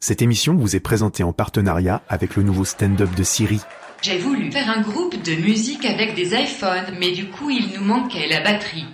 Cette émission vous est présentée en partenariat avec le nouveau stand-up de Siri. J'ai voulu faire un groupe de musique avec des iPhones, mais du coup il nous manquait la batterie.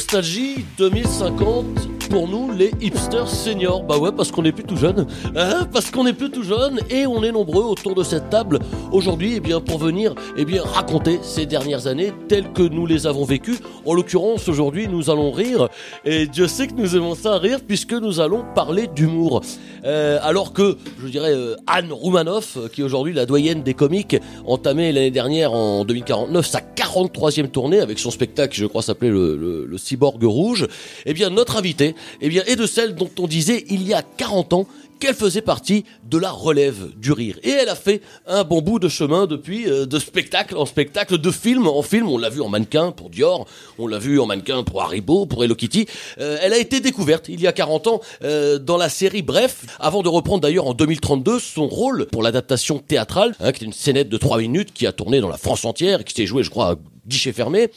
Nostalgie 2050 pour nous les hipsters seniors. Bah ouais parce qu'on est plus tout jeune. Hein parce qu'on est plus tout jeune et on est nombreux autour de cette table aujourd'hui eh bien pour venir eh bien raconter ces dernières années telles que nous les avons vécues. En l'occurrence aujourd'hui nous allons rire et Dieu sait que nous aimons ça rire puisque nous allons parler d'humour. Euh, alors que je dirais euh, Anne Roumanoff euh, qui est aujourd'hui la doyenne des comiques entamée l'année dernière en 2049 sa 43e tournée avec son spectacle je crois s'appelait le, le, le cyborg rouge. Eh bien notre invité eh bien, est de celle dont on disait il y a 40 ans qu'elle faisait partie de la relève du rire. Et elle a fait un bon bout de chemin depuis, euh, de spectacle en spectacle, de film en film. On l'a vu en mannequin pour Dior, on l'a vu en mannequin pour Haribo, pour Hello Kitty. Euh, elle a été découverte il y a 40 ans euh, dans la série Bref, avant de reprendre d'ailleurs en 2032 son rôle pour l'adaptation théâtrale, hein, qui est une scénette de 3 minutes qui a tourné dans la France entière, et qui s'est jouée, je crois, à guichet fermé.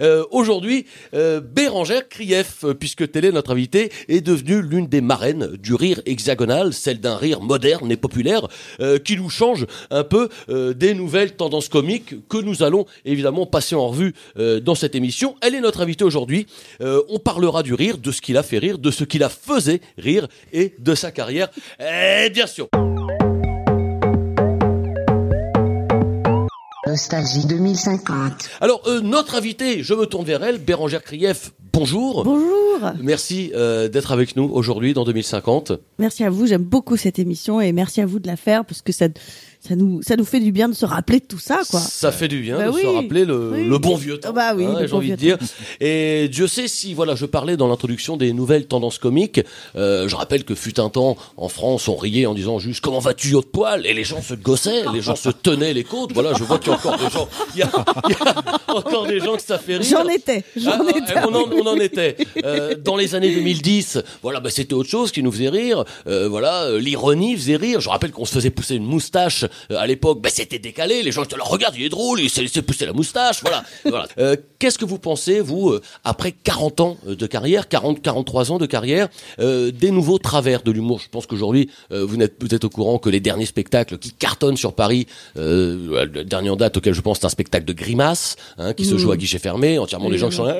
Euh, Aujourd'hui, euh, Bérangère Krief, puisque est notre invitée, est devenue l'une des marraines du rire hexagonal, celle d'un rire moderne et populaire, euh, qui nous change un peu euh, des nouvelles tendances comiques que nous allons évidemment passer en revue euh, dans cette émission. Elle est notre invitée aujourd'hui. On parlera du rire, de ce qui l'a fait rire, de ce qui la faisait rire et de sa carrière. Et bien sûr. Nostalgie 2050. Alors, euh, notre invitée, je me tourne vers elle, Bérangère Krief, bonjour. Bonjour. Merci euh, d'être avec nous aujourd'hui dans 2050. Merci à vous. J'aime beaucoup cette émission et merci à vous de la faire parce que ça, ça nous, ça nous fait du bien de se rappeler de tout ça, quoi. Ça fait du bien Bah de oui, se rappeler le, oui. le bon vieux temps. Ah bah oui, hein, j'ai envie de dire. Et Dieu sait si, voilà, je parlais dans l'introduction des nouvelles tendances comiques. Euh, je rappelle que fut un temps en France, on riait en disant juste comment vas-tu haut de poil? Et les gens se gossaient, les gens se tenaient les côtes. Voilà, je vois qu'il y a encore des gens, il y a, il y a encore des gens que ça fait rire. J'en étais. J'en Ah, étais. on, en, on en était. Euh, dans les années 2010, voilà, bah, c'était autre chose qui nous faisait rire. Euh, voilà, euh, l'ironie faisait rire. Je rappelle qu'on se faisait pousser une moustache à l'époque. Bah, c'était décalé. Les gens étaient là, regarde, il est drôle, il s'est laissé pousser la moustache. Voilà. voilà. Euh, Qu'est-ce que vous pensez, vous, euh, après 40 ans euh, de carrière, 40, 43 ans de carrière, euh, des nouveaux travers de l'humour? Je pense qu'aujourd'hui, euh, vous n'êtes peut-être au courant que les derniers spectacles qui cartonnent sur Paris, euh, le dernier en date auquel je pense, c'est un spectacle de grimaces, hein, qui se joue à guichet fermé, entièrement des gens qui sont là,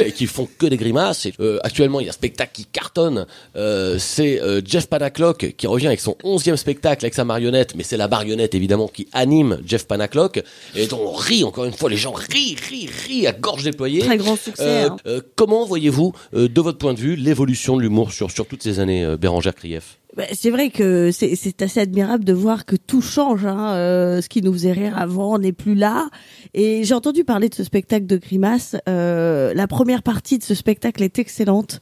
et qui font que des grimaces. Et, euh, actuellement, il y a un spectacle qui cartonne. Euh, c'est euh, Jeff Panaclock qui revient avec son onzième spectacle avec sa marionnette, mais c'est la marionnette évidemment qui anime Jeff Panaclock et dont on rit encore une fois. Les gens rient, rient, rient à gorge déployée. Très grand succès. Euh, hein. euh, comment voyez-vous, euh, de votre point de vue, l'évolution de l'humour sur sur toutes ces années, Bérangère Krief? Bah, c'est vrai que c'est assez admirable de voir que tout change. Hein. euh, ce qui nous faisait rire avant n'est plus là. Et j'ai entendu parler de ce spectacle de grimaces. Euh, la première partie de ce spectacle est excellente.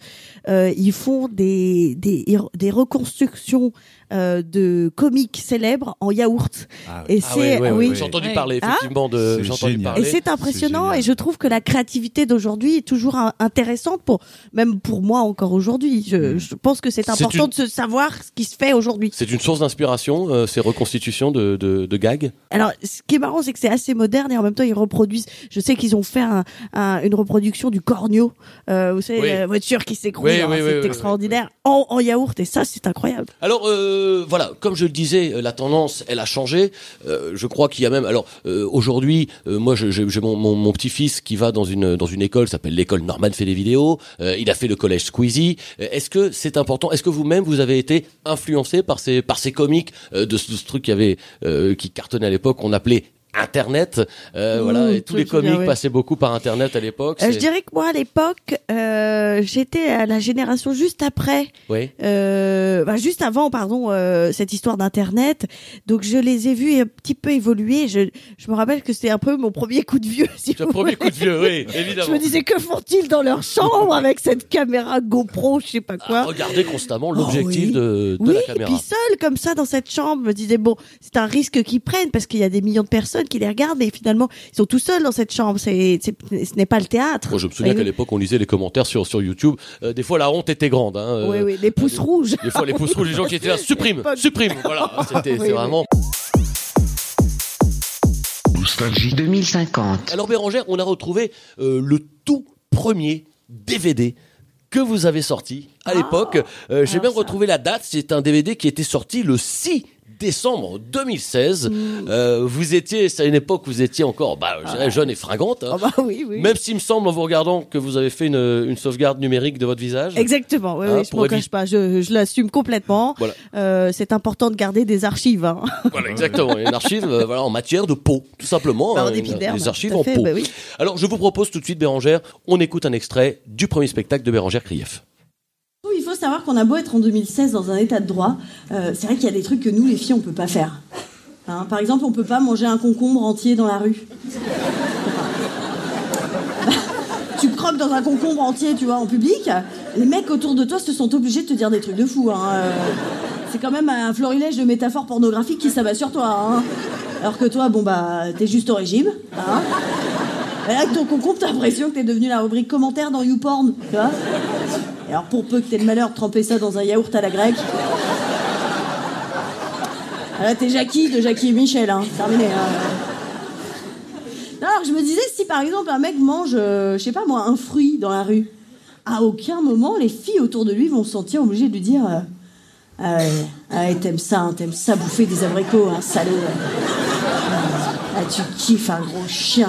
Euh, ils font des des, des reconstructions euh, de comiques célèbres en yaourt. et c'est oui. J'ai entendu parler Hein effectivement de. Entendu génial. parler. Et c'est impressionnant et je trouve que la créativité d'aujourd'hui est toujours un- intéressante pour même pour moi encore aujourd'hui. Je, je pense que c'est C'est important une- de se savoir ce qui se fait aujourd'hui. C'est une source d'inspiration, euh, ces reconstitutions de, de, de gags? Alors ce qui est marrant c'est que c'est assez moderne et en même temps ils reproduisent. Je sais qu'ils ont fait un, un- une reproduction du corneau, euh, vous savez Oui. la voiture qui s'écroule, Oui, hein, oui, oui, c'est oui, extraordinaire En, en yaourt et ça c'est incroyable. Alors euh, voilà, comme je le disais, euh, la tendance, elle a changé. Euh, je crois qu'il y a même. Alors euh, aujourd'hui, euh, moi, j'ai mon, mon, mon petit-fils qui va dans une dans une école, s'appelle l'école Norman fait des vidéos. Euh, il a fait le collège Squeezie. Est-ce que c'est important Est-ce que vous-même vous avez été influencé par ces par ces comiques euh, de, ce, de ce truc qui avait euh, qui cartonnait à l'époque, qu'on appelait Internet, euh, Mmh, voilà, et tous les ouais. passaient beaucoup par Internet à l'époque. Euh, je dirais que moi à l'époque euh, j'étais à la génération juste après. Oui. euh, bah, juste avant, pardon, euh, cette histoire d'internet. Donc je les ai vus un petit peu évoluer. Je, je me rappelle que c'était un peu mon premier coup de vieux. Si le premier coup de vieux, oui, évidemment. Je me disais que font-ils dans leur chambre avec cette caméra GoPro, je sais pas quoi. regarder constamment l'objectif oui. de, de oui, la et caméra. puis seul comme ça dans cette chambre, je me disais bon, c'est un risque qu'ils prennent parce qu'il y a des millions de personnes qui les regardent, mais finalement, ils sont tout seuls dans cette chambre. C'est, c'est- ce n'est pas le théâtre. Moi, je me souviens Oui, qu'à oui. l'époque, on lisait les commentaires sur, sur YouTube. Euh, des fois, la honte était grande. Hein, euh, Oui, oui, les pouces rouges. Des fois, les pouces rouges, les gens qui étaient là, supprime, l'époque. supprime. Voilà, c'était Oui, c'est oui. vraiment. Nostalgie 2050. Alors Bérangère, on a retrouvé euh, le tout premier DVD que vous avez sorti à l'époque. Euh, J'ai même ça. retrouvé la date. C'est un DVD qui était sorti le 6 décembre 2016. Euh, vous étiez, c'est à une époque où vous étiez encore, bah, dirais, jeune et fringante. hein. Ah bah oui, oui. Même s'il me semble en vous regardant que vous avez fait une, une sauvegarde numérique de votre visage. Exactement, oui, Hein, oui, je éviter- cache pas, je, je l'assume complètement. Voilà. Euh, c'est important de garder des archives. Hein. Voilà, exactement. Une archive euh, voilà, en matière de peau, tout simplement. Bah, une- des archives en fait, peau. bah oui. Alors, je vous propose tout de suite, Bérangère, on écoute un extrait du premier spectacle de Bérangère Krief. Savoir qu'on a beau être en 2016 dans un état de droit, euh, c'est vrai qu'il y a des trucs que nous, les filles, on peut pas faire. Hein, par exemple, on peut pas manger un concombre entier dans la rue. tu croques dans un concombre entier, tu vois, en public. Les mecs autour de toi se sont obligés de te dire des trucs de fou. Hein. Euh, C'est quand même un florilège de métaphores pornographiques qui s'abat sur toi. Hein. Alors que toi, bon bah, t'es juste au régime. Hein. Et avec ton concombre, t'as l'impression que t'es devenu la rubrique commentaire dans YouPorn, tu alors pour peu que t'aies le malheur de tremper ça dans un yaourt à la grecque. Ah, Là t'es Jackie de Jackie et Michel, hein. terminé. hein. Alors je me disais si par exemple un mec mange, euh, je sais pas moi, un fruit dans la rue, à aucun moment les filles autour de lui vont se sentir obligées de lui dire euh, ah ouais, ah ouais, t'aimes ça, hein, t'aimes ça bouffer des abricots, un salaud. Ah tu kiffes un gros chien.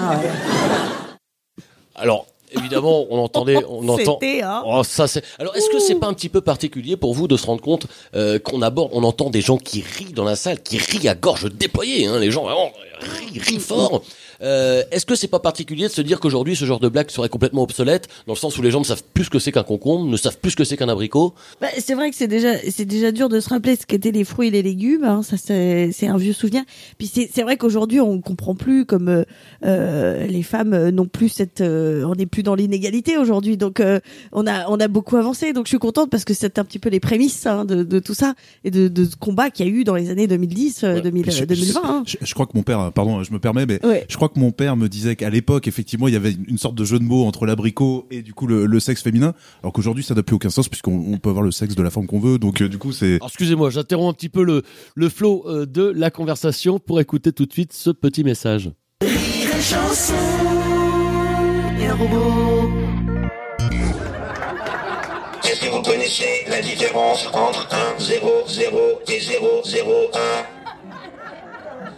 Alors, évidemment, on entendait, on entend. Hein. Oh, ça c'est. Alors, est-ce que c'est pas un petit peu particulier pour vous de se rendre compte euh, qu'on aborde, on entend des gens qui rient dans la salle, qui rient à gorge déployée, hein, les gens vraiment rient, rient fort. Euh, est-ce que c'est pas particulier de se dire qu'aujourd'hui ce genre de blague serait complètement obsolète dans le sens où les gens ne savent plus ce que c'est qu'un concombre, ne savent plus ce que c'est qu'un abricot Bah, c'est vrai que c'est déjà c'est déjà dur de se rappeler ce qu'étaient les fruits et les légumes. Hein, ça c'est c'est un vieux souvenir. Puis c'est c'est vrai qu'aujourd'hui on comprend plus comme euh, euh, les femmes euh, n'ont plus cette euh, on n'est plus dans l'inégalité aujourd'hui. Donc euh, on a on a beaucoup avancé. Donc je suis contente parce que c'est un petit peu les prémices hein, de, de tout ça et de, de ce combat qu'il y a eu dans les années 2010 euh, Ouais. 2000, Puis je- 2020. hein. Je, je crois que mon père, pardon, je me permets, mais Ouais. je crois que mon père me disait qu'à l'époque, effectivement, il y avait une- sorte de jeu de mots entre l'abricot et du coup le, le sexe féminin, alors qu'aujourd'hui ça n'a plus aucun sens puisqu'on on peut avoir le sexe de la femme qu'on veut. Donc euh, du coup, c'est Alors excusez-moi, j'interromps un petit peu le, le flow euh, de la conversation pour écouter tout de suite ce petit message. Est-ce que vous connaissez la différence entre 1, 0, 0 et 0, 0,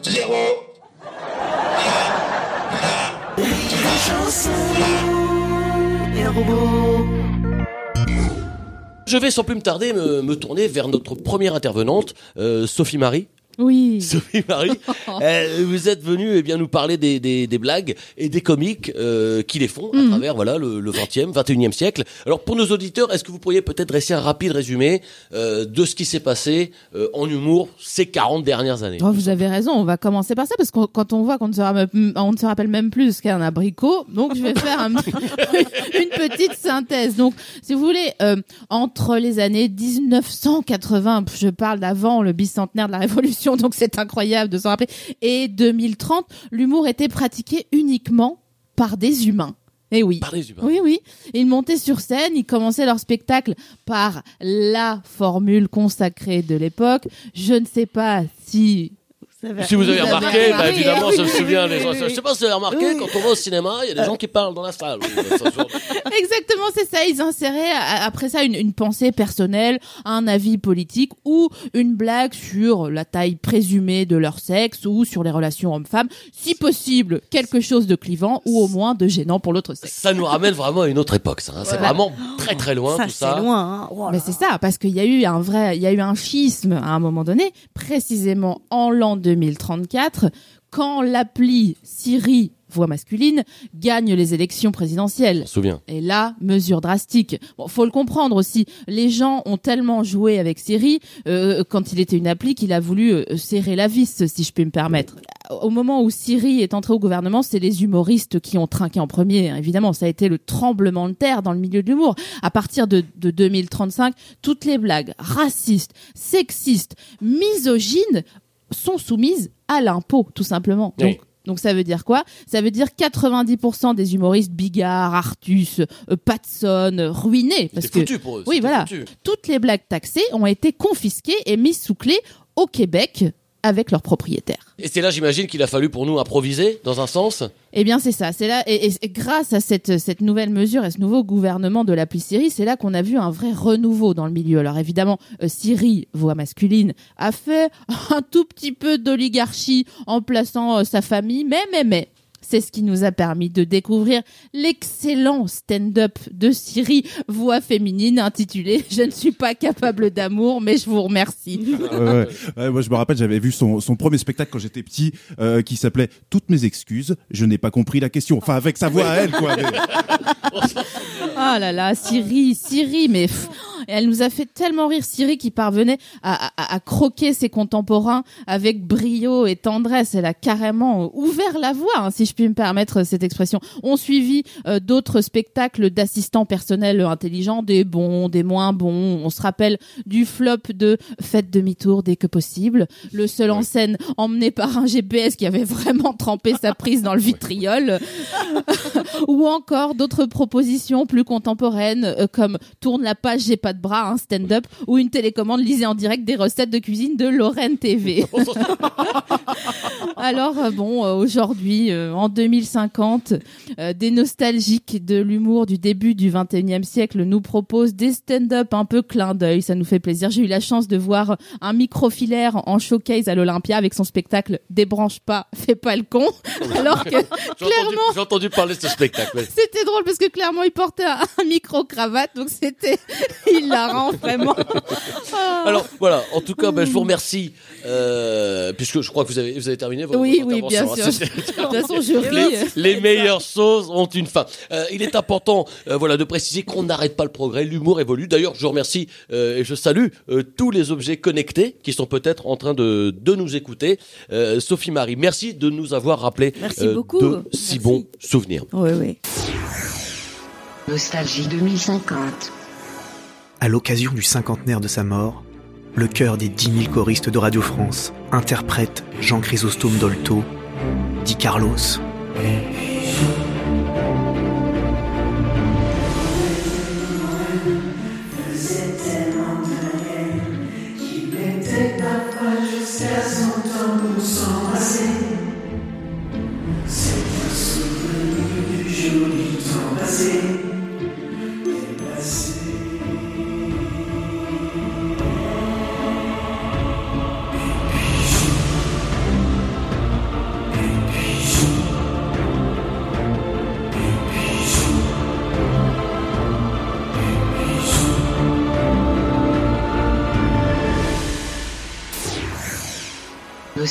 1 0 Je vais sans plus me tarder me, tourner vers notre première intervenante, euh, Sophie Marie. Oui. Sophie Marie, euh, vous êtes venue eh bien nous parler des, des, des blagues et des comiques euh, qui les font à travers voilà le, le 20e, 21e siècle. Alors pour nos auditeurs, est-ce que vous pourriez peut-être dresser un rapide résumé euh, de ce qui s'est passé euh, en humour ces 40 dernières années? Oh, vous avez raison, on va commencer par ça parce que quand on voit qu'on ne se rappelle, on ne se rappelle même plus ce qu'est un abricot, donc je vais faire un- une petite synthèse. Donc, si vous voulez, euh, entre les années 1980, je parle d'avant le bicentenaire de la Révolution, donc c'est incroyable de s'en rappeler, et 2030, l'humour était pratiqué uniquement par des humains. Eh oui. Par les humains. Oui, oui. Ils montaient sur scène, ils commençaient leur spectacle par la formule consacrée de l'époque. Je ne sais pas si. Si vous avez remarqué, bah, évidemment, me oui, souvient. oui, les gens- Je sais pas si vous avez remarqué, Oui. quand on va au cinéma, il y a des gens qui parlent dans la salle. Exactement, c'est ça. Ils inséraient a- après ça une, une pensée personnelle, un avis politique ou une blague sur la taille présumée de leur sexe ou sur les relations hommes-femmes. Si possible, quelque chose de clivant ou au moins de gênant pour l'autre sexe. ça nous ramène vraiment à une autre époque. Ça, hein. C'est Voilà. vraiment très très loin ça tout c'est ça. loin. Hein. Oh Mais c'est ça, parce qu'il y a eu un vrai, il y a eu un schisme à un moment donné, précisément en l'an 2034, quand l'appli Siri voix masculine gagne les élections présidentielles. On se souvient. Et là, mesure drastique. Bon, faut le comprendre aussi. Les gens ont tellement joué avec Siri euh, quand il était une appli qu'il a voulu euh, serrer la vis, si je puis me permettre. Au moment où Siri est entré au gouvernement, c'est les humoristes qui ont trinqué en premier. hein. Évidemment, ça a été le tremblement de terre dans le milieu de l'humour. À partir de, de 2035, toutes les blagues racistes, sexistes, misogynes sont soumises à l'impôt, tout simplement. Oui. Donc, Donc ça veut dire quoi? Ça veut dire 90% des humoristes Bigard, Artus, euh, Patson, euh, ruinés. Parce C'était que foutu pour eux, oui, voilà, foutu. toutes les blagues taxées ont été confisquées et mises sous clé au Québec avec leurs propriétaires. Et c'est là, j'imagine, qu'il a fallu pour nous improviser, dans un sens. Eh bien, c'est ça. C'est là, et, grâce à cette, cette nouvelle mesure et ce nouveau gouvernement de l'appli Siri, c'est là qu'on a vu un vrai renouveau dans le milieu. Alors évidemment, euh, Siri, voix masculine, a fait un tout petit peu d'oligarchie en plaçant euh, sa famille, mais, mais, mais. C'est ce qui nous a permis de découvrir l'excellent stand-up de Siri, voix féminine, intitulé Je ne suis pas capable d'amour, mais je vous remercie. Ouais, ouais. Ouais, moi, je me rappelle, j'avais vu son, son premier spectacle quand j'étais petit, euh, qui s'appelait Toutes mes excuses, je n'ai pas compris la question. Enfin, avec sa voix à elle, quoi. mais- Ah là là, Siri, Siri, mais pff, elle nous a fait tellement rire Siri qui parvenait à, à- à croquer ses contemporains avec brio et tendresse. Elle a carrément euh, ouvert la voie, hein, si je puis me permettre cette expression. On suivit euh, d'autres spectacles d'assistants personnels intelligents, des bons, des moins bons. On se rappelle du flop de Faites demi-tour dès que possible, le seul en scène emmené par un GPS qui avait vraiment trempé sa prise dans le vitriol ou encore d'autres propositions plus contemporaines euh, comme tourne la page j'ai pas de bras un stand-up ou une télécommande lisez en direct des recettes de cuisine de Lorraine TV. Alors euh, bon euh, aujourd'hui euh, en 2050 euh, des nostalgiques de l'humour du début du 21e siècle nous proposent des stand-up un peu clin d'œil, ça nous fait plaisir. J'ai eu la chance de voir un microfilaire en showcase à l'Olympia avec son spectacle Débranche pas, fais pas le con alors que clairement j'ai entendu parler de ce spectacle. c'était drôle parce que clairement il portait un, un micro cravate donc c'était hilarant vraiment. Ah. Alors voilà, en tout cas, ben, je vous remercie, euh, puisque je crois que vous avez, vous avez terminé votre, oui votre oui bien intervention, sûr. hein. De toute façon je Les, ris. les meilleures choses ont une fin. Euh, il est important, euh, voilà, de préciser qu'on n'arrête pas le progrès. L'humour évolue. D'ailleurs, je remercie euh, et je salue euh, tous les objets connectés qui sont peut-être en train de, de nous écouter. Euh, Sophie Marie, merci de nous avoir rappelé Merci euh, beaucoup. de si Merci. bons souvenirs. Oui, oui. Nostalgie 2050. À l'occasion du cinquantenaire de sa mort, le chœur des 10 000 choristes de Radio France interprète Jean Chrysostome Dolto, dit Carlos.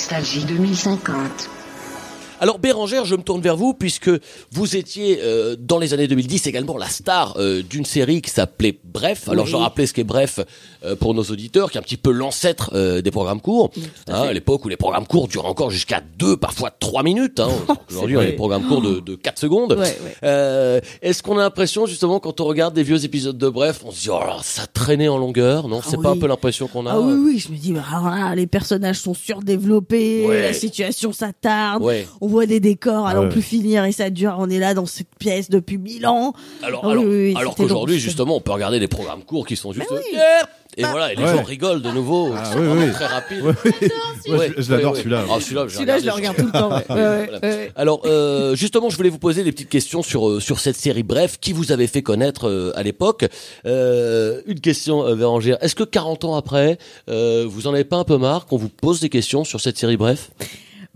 Nostalgie 2050. Alors Bérangère, je me tourne vers vous puisque vous étiez euh, dans les années 2010 également la star euh, d'une série qui s'appelait Bref. Alors Oui. je rappelais ce qu'est Bref euh, pour nos auditeurs, qui est un petit peu l'ancêtre euh, des programmes courts. Hein, à l'époque où les programmes courts durent encore jusqu'à deux, parfois trois minutes. Hein. Aujourd'hui, on a des programmes courts de, de 4 secondes. Ouais, ouais. Euh, Est-ce qu'on a l'impression justement quand on regarde des vieux épisodes de Bref, on se dit oh là, ça traînait en longueur, non? Ah C'est pas un peu l'impression qu'on a Ah oui, oui, je me dis, bah, les personnages sont surdéveloppés, Ouais. la situation s'attarde, Ouais. On voit des décors à n'en Ouais. plus finir et ça dure, on est là dans cette pièce depuis mille ans. Alors, Ah oui, alors, oui, oui, alors c'était qu'aujourd'hui, justement, on peut regarder des programmes courts qui sont juste. oui. Et voilà, et les Ouais. gens rigolent de nouveau. Ah, ils sont oui, vraiment oui. très ouais. Ouais, je, je l'adore celui-là. Ah, celui-là, je le regarde tout le temps. ouais. Ouais, ouais, Voilà. ouais. Alors, euh, justement, je voulais vous poser des petites questions sur euh, sur cette série Bref, qui vous avez fait connaître euh, à l'époque. Euh, une question, euh, Bérangère. Est-ce que 40 ans après, euh, vous en avez pas un peu marre qu'on vous pose des questions sur cette série Bref?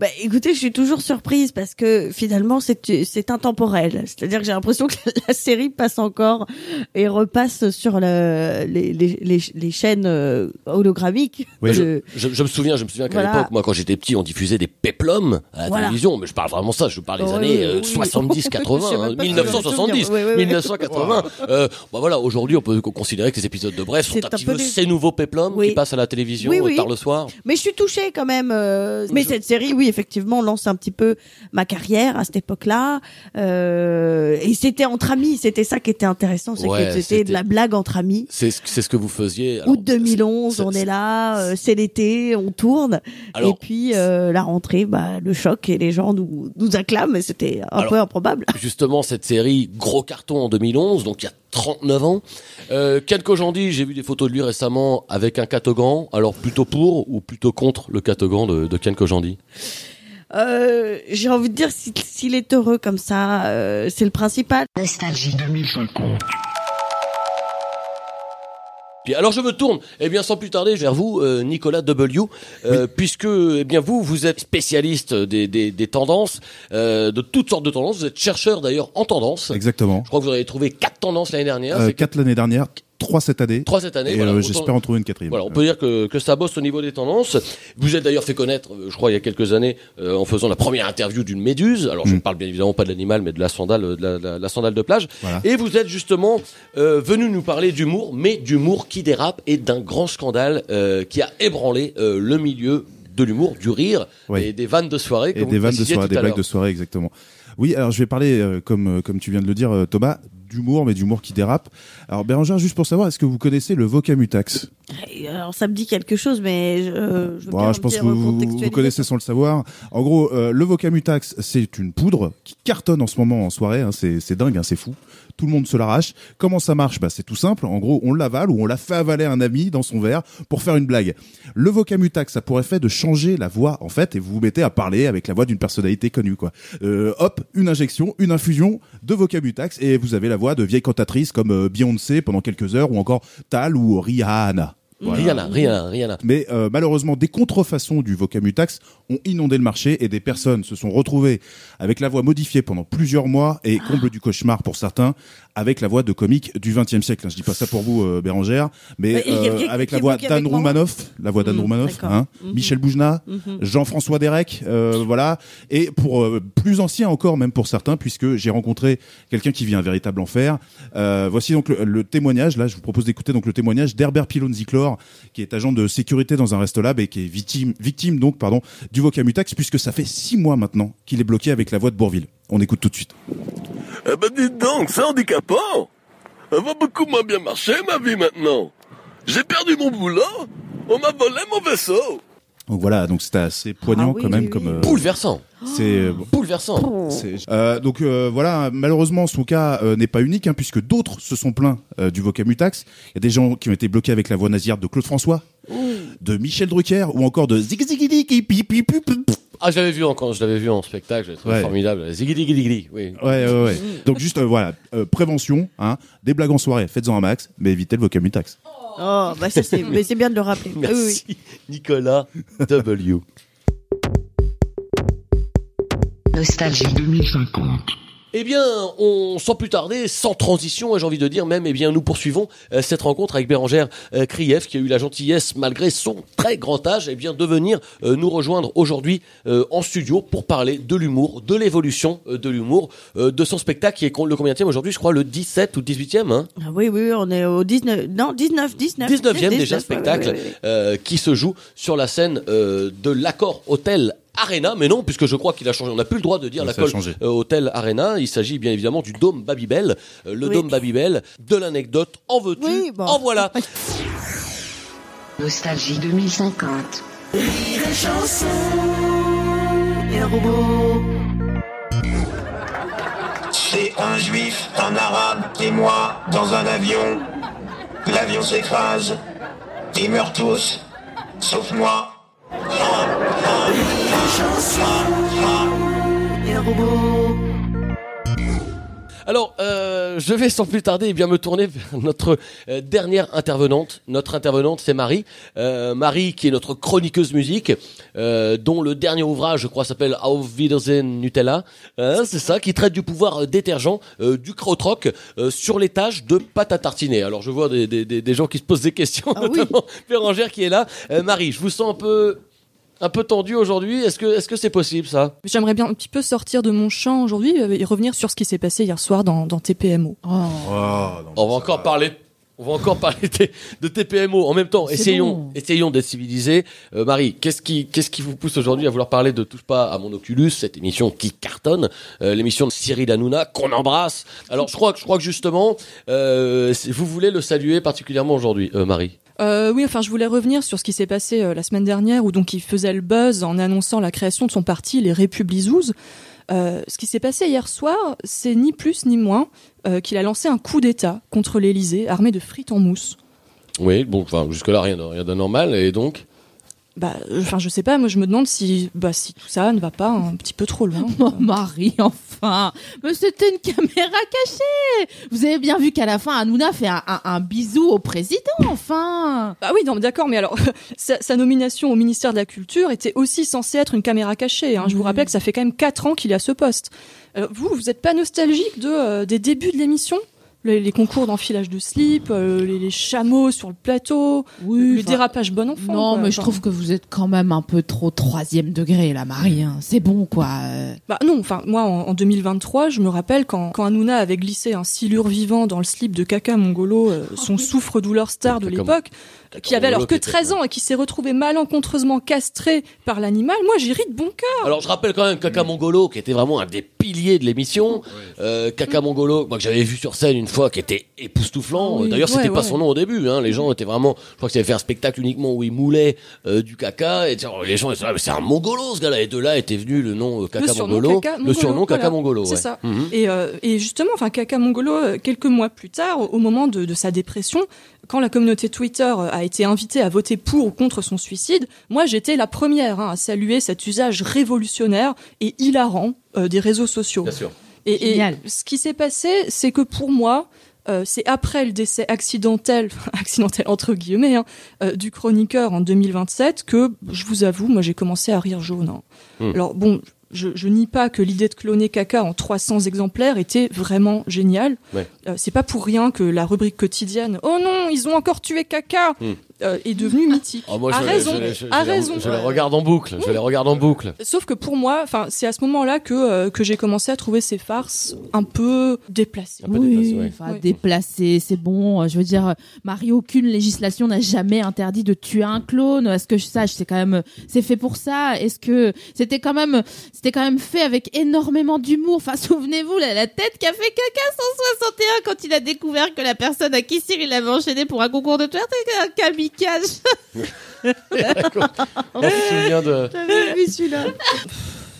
Bah, écoutez, je suis toujours surprise parce que finalement, c'est c'est intemporel. C'est-à-dire que j'ai l'impression que la série passe encore et repasse sur le, les, les, les, les chaînes euh, hologrammiques. Oui. de- je, je me souviens, je me souviens qu'à Voilà. l'époque, moi, quand j'étais petit, on diffusait des péplums à la Voilà. télévision. Mais je parle vraiment ça. Je parle des Oh, années oui, euh, oui. 70, Je sais 80, même hein, pas si je me 1970, souviens. Oui, oui, oui. 1980. Euh, bah voilà, aujourd'hui, on peut considérer que les épisodes de Bref sont un petit peu des- ces nouveaux péplums Oui. qui passent à la télévision Oui, oui. tard le soir. Mais je suis touchée quand même. euh, Mais cette série, oui, effectivement lance un petit peu ma carrière à cette époque-là. Euh, et c'était entre amis, c'était ça qui était intéressant, c'est Ouais, que c'était de la blague entre amis. C'est ce, c'est ce que vous faisiez. Alors, Août 2011, c'est- on est là, euh, c'est l'été, on tourne. Alors- et puis euh, la rentrée, bah, le choc et les gens nous, nous acclament. C'était un Alors- peu improbable. Justement, cette série, gros carton en 2011, donc il y a 39 ans. Euh, Ken Kojandi, j'ai vu des photos de lui récemment avec un catogan. Alors plutôt pour ou plutôt contre le catogan de, de Ken Kojandi Euh, J'ai envie de dire, si- s'il est heureux comme ça, euh, c'est le principal. Nostalgie 2050. Puis alors je me tourne, eh bien sans plus tarder vers vous, euh, Nicolas W, euh, puisque eh bien vous vous êtes spécialiste des, des, des tendances, euh, de toutes sortes de tendances. Vous êtes chercheur d'ailleurs en tendance. Exactement. Je crois que vous avez trouvé quatre tendances l'année dernière. Euh, quatre l'année dernière, trois cette année. trois cette année. Et voilà, euh, j'espère en trouver une quatrième. Voilà, on peut dire que, que ça bosse au niveau des tendances. Vous êtes d'ailleurs fait connaître, euh, je crois, il y a quelques années, euh, en faisant la première interview d'une méduse. Alors, je ne Mm. parle bien évidemment pas de l'animal, mais de la sandale, euh, de la, la- la sandale de plage. Voilà. Et vous êtes justement euh, venu nous parler d'humour, mais d'humour qui dérape et d'un grand scandale euh, qui a ébranlé euh, le milieu de l'humour, du rire Oui. et des vannes de soirée. Et comme des vannes de soirée, des blagues de soirée, exactement. Oui, alors je vais parler, euh, comme, comme tu viens de le dire, euh, Thomas, d'humour, mais d'humour qui dérape. Alors Bérangère, juste pour savoir, est-ce que vous connaissez le vocamutax? Alors ça me dit quelque chose, mais je, euh, je veux Bon, bien je pense que vous, connaissez sans le savoir. En gros, euh, le vocamutax, c'est une poudre qui cartonne en ce moment en soirée. hein, c'est c'est dingue, hein, c'est fou. Tout le monde se l'arrache. Comment ça marche bah, C'est tout simple. En gros, on l'avale ou on la fait avaler à un ami dans son verre pour faire une blague. Le vocamutax, ça a pour effet de changer la voix, en fait, et vous vous mettez à parler avec la voix d'une personnalité connue. Euh, hop, une injection, une infusion de vocamutax, et vous avez la voix de vieille cantatrice comme euh, Beyoncé pendant quelques heures, ou encore Tal ou Rihanna. Voilà. Rihanna, Rihanna, Rihanna. Mais euh, malheureusement, des contrefaçons du vocamutax ont inondé le marché et des personnes se sont retrouvées avec la voix modifiée pendant plusieurs mois et comble du cauchemar pour certains, avec la voix de comique du XXe siècle. Je dis pas ça pour vous, euh, Bérangère, mais et euh, avec la voix d'Anne. Roumanoff, la voix d'Anne Mhm, Roumanoff, hein, Mhm. Michel Boujna, Mhm. Jean-François Derek, euh, voilà, et pour euh, plus ancien encore, même pour certains, puisque j'ai rencontré quelqu'un qui vit un véritable enfer. Euh, voici donc le, le témoignage. Là, je vous propose d'écouter donc le témoignage d'Herbert Pilon-Ziclor, qui est agent de sécurité dans un restolab et qui est victime, donc, pardon, du vocamutax, puisque ça fait six mois maintenant qu'il est bloqué avec la voix de Bourville. On écoute tout de suite. Eh ben dites donc, c'est handicapant. Ça va beaucoup moins bien marcher ma vie maintenant. J'ai perdu mon boulot, on m'a volé mon vaisseau. Donc voilà, donc c'était assez poignant Ah oui, quand même oui, comme. oui. euh, Bouleversant. c'est euh, Bouleversant. C'est- Euh, donc euh, voilà, malheureusement son cas euh, n'est pas unique hein, puisque d'autres se sont plaints euh, du vocamutax. Il y a des gens qui ont été bloqués avec la voix nasillarde de Claude François, de Michel Drucker ou encore de. Ah, je l'avais vu encore, je l'avais vu en spectacle, je l'ai trouvé Ouais. formidable. Diggy, oui. Ouais, ouais, ouais. Donc juste euh, voilà, euh, prévention, hein, des blagues en soirée, faites-en un max, mais évitez le vocamutax. Oh, bah ça c'est, mais c'est bien de le rappeler. Oui, oui, oui. Merci, Nicolas W. Nostalgie 2050. Eh bien, on, sans plus tarder, sans transition, j'ai envie de dire même, eh bien, nous poursuivons euh, cette rencontre avec Bérangère euh, Krief, qui a eu la gentillesse, malgré son très grand âge, eh bien, de venir euh, nous rejoindre aujourd'hui euh, en studio pour parler de l'humour, de l'évolution euh, de l'humour, euh, de son spectacle qui est le combienième aujourd'hui, je crois, le 17 ou 18e, hein Ah oui, oui, on est au 19, non, 19, 19. 19e déjà 19, spectacle euh, qui se joue sur la scène euh, de l'accord Hôtel Arena, mais non, puisque je crois qu'il a changé. On n'a plus le droit de dire Oui, ça a l'accord changé. euh, Hôtel Arena. Il s'agit bien évidemment du Dôme Babybel. Euh, le Oui. Dôme Babybel, de l'anecdote. En veux-tu Oui, bon. En voilà. Nostalgie 2050. C'est un juif, un arabe et moi dans un avion. L'avion s'écrase. Ils meurent tous, sauf moi. Alors, euh, je vais sans plus tarder eh bien me tourner vers notre euh, dernière intervenante. Notre intervenante, c'est Marie. Euh, Marie, qui est notre chroniqueuse musique, euh, dont le dernier ouvrage, je crois, s'appelle Auf Wiedersehen Nutella. Hein, c'est ça, qui traite du pouvoir détergent euh, du krautrock euh, sur les tâches de pâte à tartiner. Alors, je vois des, des, des, des gens qui se posent des questions, Ah oui. notamment Bérangère qui est là. Euh, Marie, je vous sens un peu un peu tendu aujourd'hui. Est-ce que est-ce que c'est possible ça? J'aimerais bien un petit peu sortir de mon champ aujourd'hui euh, et revenir sur ce qui s'est passé hier soir dans, dans TPMO. Oh, non, On va encore parler On va encore parler de, de TPMO en même temps. Essayons, bon. essayons d'être civilisés. Euh, Marie, qu'est-ce qui, qu'est-ce qui vous pousse aujourd'hui à vouloir parler de Touche pas à mon Oculus, cette émission qui cartonne, euh, l'émission de Cyril Hanouna qu'on embrasse? Alors je crois que je crois que justement, euh, vous voulez le saluer particulièrement aujourd'hui, euh, Marie? Euh, oui, enfin, je voulais revenir sur ce qui s'est passé euh, la semaine dernière, où donc il faisait le buzz en annonçant la création de son parti, les Républizouz. Euh, ce qui s'est passé hier soir, c'est ni plus ni moins euh, qu'il a lancé un coup d'État contre l'Élysée, armé de frites en mousse. Oui, bon, enfin jusque là rien, rien d'anormal et donc. Bah, enfin, je sais pas, moi je me demande si, bah, si tout ça ne va pas un petit peu trop loin. Oh, Marie, enfin Mais c'était une caméra cachée Vous avez bien vu qu'à la fin, Hanouna fait un, un- un bisou au président, enfin Bah oui, non, d'accord, mais alors, sa, sa nomination au ministère de la Culture était aussi censée être une caméra cachée. Hein. Je vous rappelle que ça fait quand même 4 ans qu'il est à ce poste. Euh, vous, vous êtes pas nostalgique de, euh, des débuts de l'émission? Les, les concours d'enfilage de slip, euh, les, les chameaux sur le plateau, le enfin, dérapage bon enfant. Non, quoi. mais je trouve que vous êtes quand même un peu trop troisième degré, là, Marie. hein. C'est bon, quoi. euh. Bah non, enfin moi en, en 2023, je me rappelle quand, quand Hanouna avait glissé un silure vivant dans le slip de Kaka Mongolo, euh, son souffre-douleur star de l'époque, qui avait alors que qui était- 13 ans et qui s'est retrouvé malencontreusement castré par l'animal, moi j'ai ri de bon cœur. Alors je rappelle quand même Kaka Mongolo qui était vraiment un des piliers de l'émission. Euh, Kaka Mongolo, moi que j'avais vu sur scène une fois, qui était époustouflant. Ah oui. D'ailleurs c'était Ouais, pas ouais. son nom au début. Hein. Les gens étaient vraiment, je crois que avait fait un spectacle uniquement où il moulait euh, du caca. Et les gens étaient là, mais c'est un Mongolo ce gars-là. Et de là était venu le nom euh, le surnom Mongolo, le surnom voilà. Mongolo. C'est ouais. ça. Mhm. Et, euh, et justement, enfin, Kaka Mongolo, quelques mois plus tard, au- moment de, de sa dépression, quand la communauté Twitter a été invitée à voter pour ou contre son suicide, moi j'étais la première hein, à saluer cet usage révolutionnaire et hilarant euh, des réseaux sociaux. Bien sûr. Et, ce qui s'est passé, c'est que pour moi, euh, c'est après le décès accidentel, accidentel entre guillemets, hein, euh, du chroniqueur en 2027 que, je vous avoue, moi j'ai commencé à rire jaune. hein. Hmm. Alors bon, je, je nie pas que l'idée de cloner Kaka en 300 exemplaires était vraiment géniale. Ouais. Euh, c'est pas pour rien que la rubrique quotidienne « Oh non, ils ont encore tué Kaka Hmm. Euh, est devenue mythique. Ah, moi, a je, raison, je- je- a je les- raison. Je les regarde en boucle. Je les regarde en boucle. Sauf que pour moi, enfin, c'est à ce moment-là que euh, que j'ai commencé à trouver ces farces un peu déplacées. Un peu Oui, déplacé, ouais. déplacé, c'est bon. Je veux dire, Marie, aucune législation n'a jamais interdit de tuer un clone. Est-ce que je sache, c'est quand même, c'est fait pour ça. Est-ce que c'était quand même, c'était quand même fait avec énormément d'humour. Enfin, souvenez-vous, la, la tête qu'a fait Kaka 161 quand il a découvert que la personne à qui Cyril avait enchaîné pour un concours de twerk était kamikaze. On se souvient de. J'avais vu celui-là.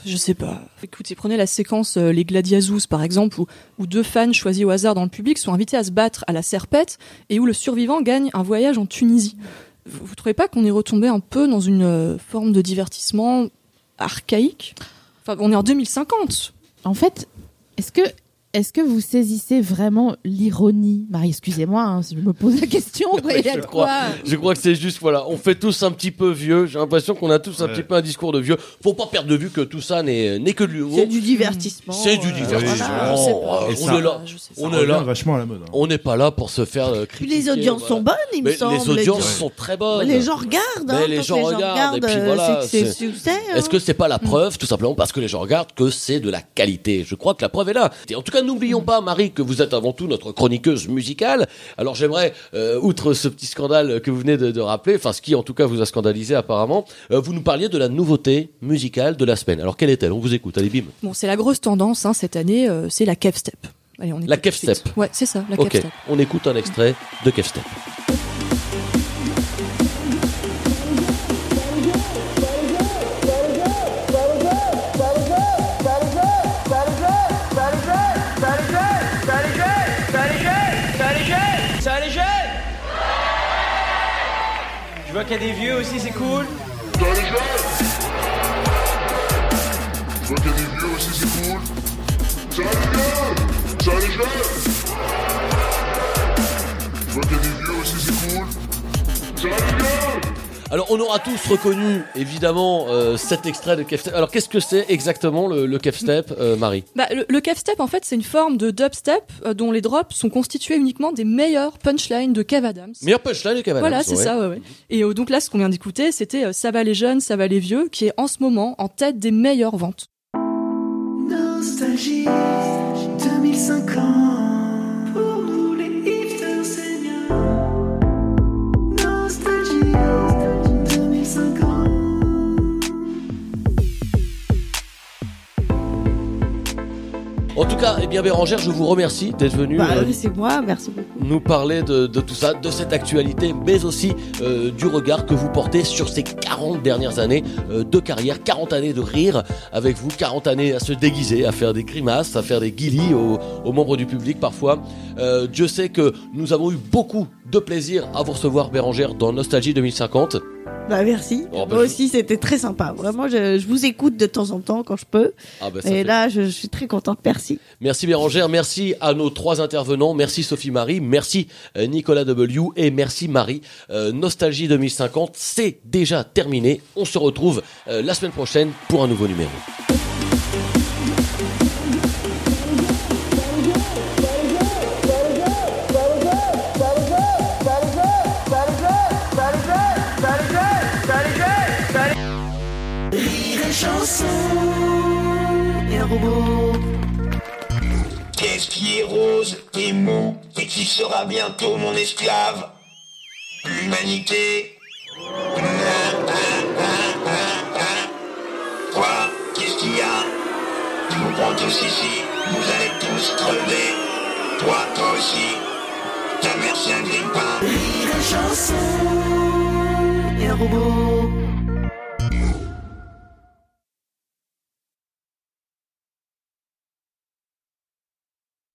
Je sais pas. Écoutez, prenez la séquence euh, Les Gladiazous, par exemple, où, où deux fans choisis au hasard dans le public sont invités à se battre à la serpette et où le survivant gagne un voyage en Tunisie. Vous, vous trouvez pas qu'on est retombé un peu dans une euh, forme de divertissement archaïque? Enfin, on est en 2050. En fait, est-ce que est-ce que vous saisissez vraiment l'ironie? Marie, excusez-moi, hein, si je me pose la question. je, crois, quoi je crois que c'est juste, voilà, on fait tous un petit peu vieux. J'ai l'impression qu'on a tous un petit peu un discours de vieux. Faut pas perdre de vue que tout ça n'est n'est que de l'humour. C'est du divertissement. C'est du euh, divertissement. voilà. On ça- est là. On est là. vachement à la mode. hein. On n'est pas là pour se faire euh, Puis critiquer. les audiences voilà. sont bonnes, il me Mais semble. les audiences sont très bonnes. Les gens regardent. Hein, les gens regardent, et puis euh, voilà, c'est succès. Est-ce hein. que c'est pas la preuve, tout simplement parce que les gens regardent, que c'est de la qualité? Je crois que la preuve est là. En tout cas, n'oublions pas, Marie, que vous êtes avant tout notre chroniqueuse musicale. Alors j'aimerais, euh, outre ce petit scandale que vous venez de, de rappeler, enfin ce qui en tout cas vous a scandalisé apparemment, euh, vous nous parliez de la nouveauté musicale de la semaine. Alors quelle est-elle? On vous écoute, allez bim. Bon, c'est la grosse tendance hein, cette année, euh, c'est la kev step. Allez, on La suite. kev-step. Ouais, c'est ça, la kev step. on écoute un extrait de Kev Step. Je vois qu'il y a des vieux aussi, c'est cool. Salut les Je vois qu'il y a des vieux aussi, c'est cool. Salut les jeunes Salut les jeunes Je vois qu'il y a des vieux aussi, c'est cool. Salut les Alors on aura tous reconnu évidemment euh, cet extrait de Kev Step. Alors qu'est-ce que c'est exactement le, le Kev Step, euh, Marie? Bah, le, le kev step, en fait, c'est une forme de dubstep euh, dont les drops sont constitués uniquement des meilleurs punchlines de Kev Adams. Meilleur punchline de Kev Adams, Voilà, c'est ouais. ça, ouais, ouais. Et euh, donc là, ce qu'on vient d'écouter, c'était euh, Ça va les jeunes, ça va les vieux, qui est en ce moment en tête des meilleures ventes. Nostalgie 2050 tout cas, eh bien Bérangère, je vous remercie d'être venu Bah, euh, c'est moi, merci beaucoup. nous parler de, de tout ça, de cette actualité, mais aussi euh, du regard que vous portez sur ces 40 dernières années euh, de carrière, 40 années de rire avec vous, 40 années à se déguiser, à faire des grimaces, à faire des guillis aux, aux membres du public parfois. Dieu sait que nous avons eu beaucoup de plaisir à vous recevoir Bérangère dans Nostalgie 2050. Bah merci. Oh, bah, Moi je- aussi, c'était très sympa. Vraiment, je, je vous écoute de temps en temps quand je peux. Ah, bah, Et fait- là, je, je suis très contente. Merci. Merci Bérangère, merci à nos trois intervenants, merci Sophie Marie, merci euh, Nicolas W et merci Marie. Euh, Nostalgie 2050, c'est déjà terminé. On se retrouve euh, la semaine prochaine pour un nouveau numéro. Et robot. Qu'est-ce qui est rose et mou et qui sera bientôt mon esclave L'humanité Quoi Qu'est-ce qu'il y a? Je vous prends tous ici, vous allez tous crever. Toi, toi aussi. Ta mère c'est un grippin. Rire et chanson, et un robot.